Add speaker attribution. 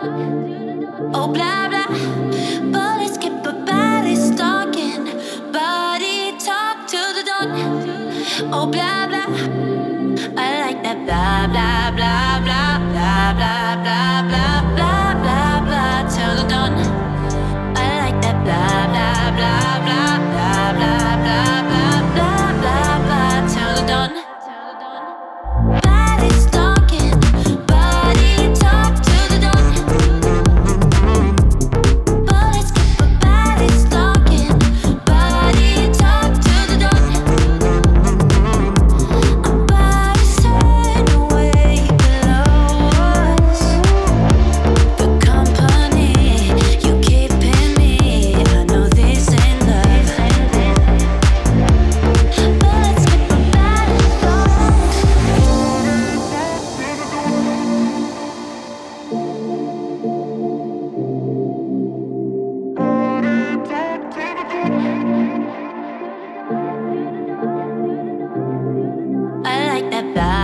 Speaker 1: Oh, blah, blah. But keep talking. Body talk the dawn. Oh, blah, blah. I That.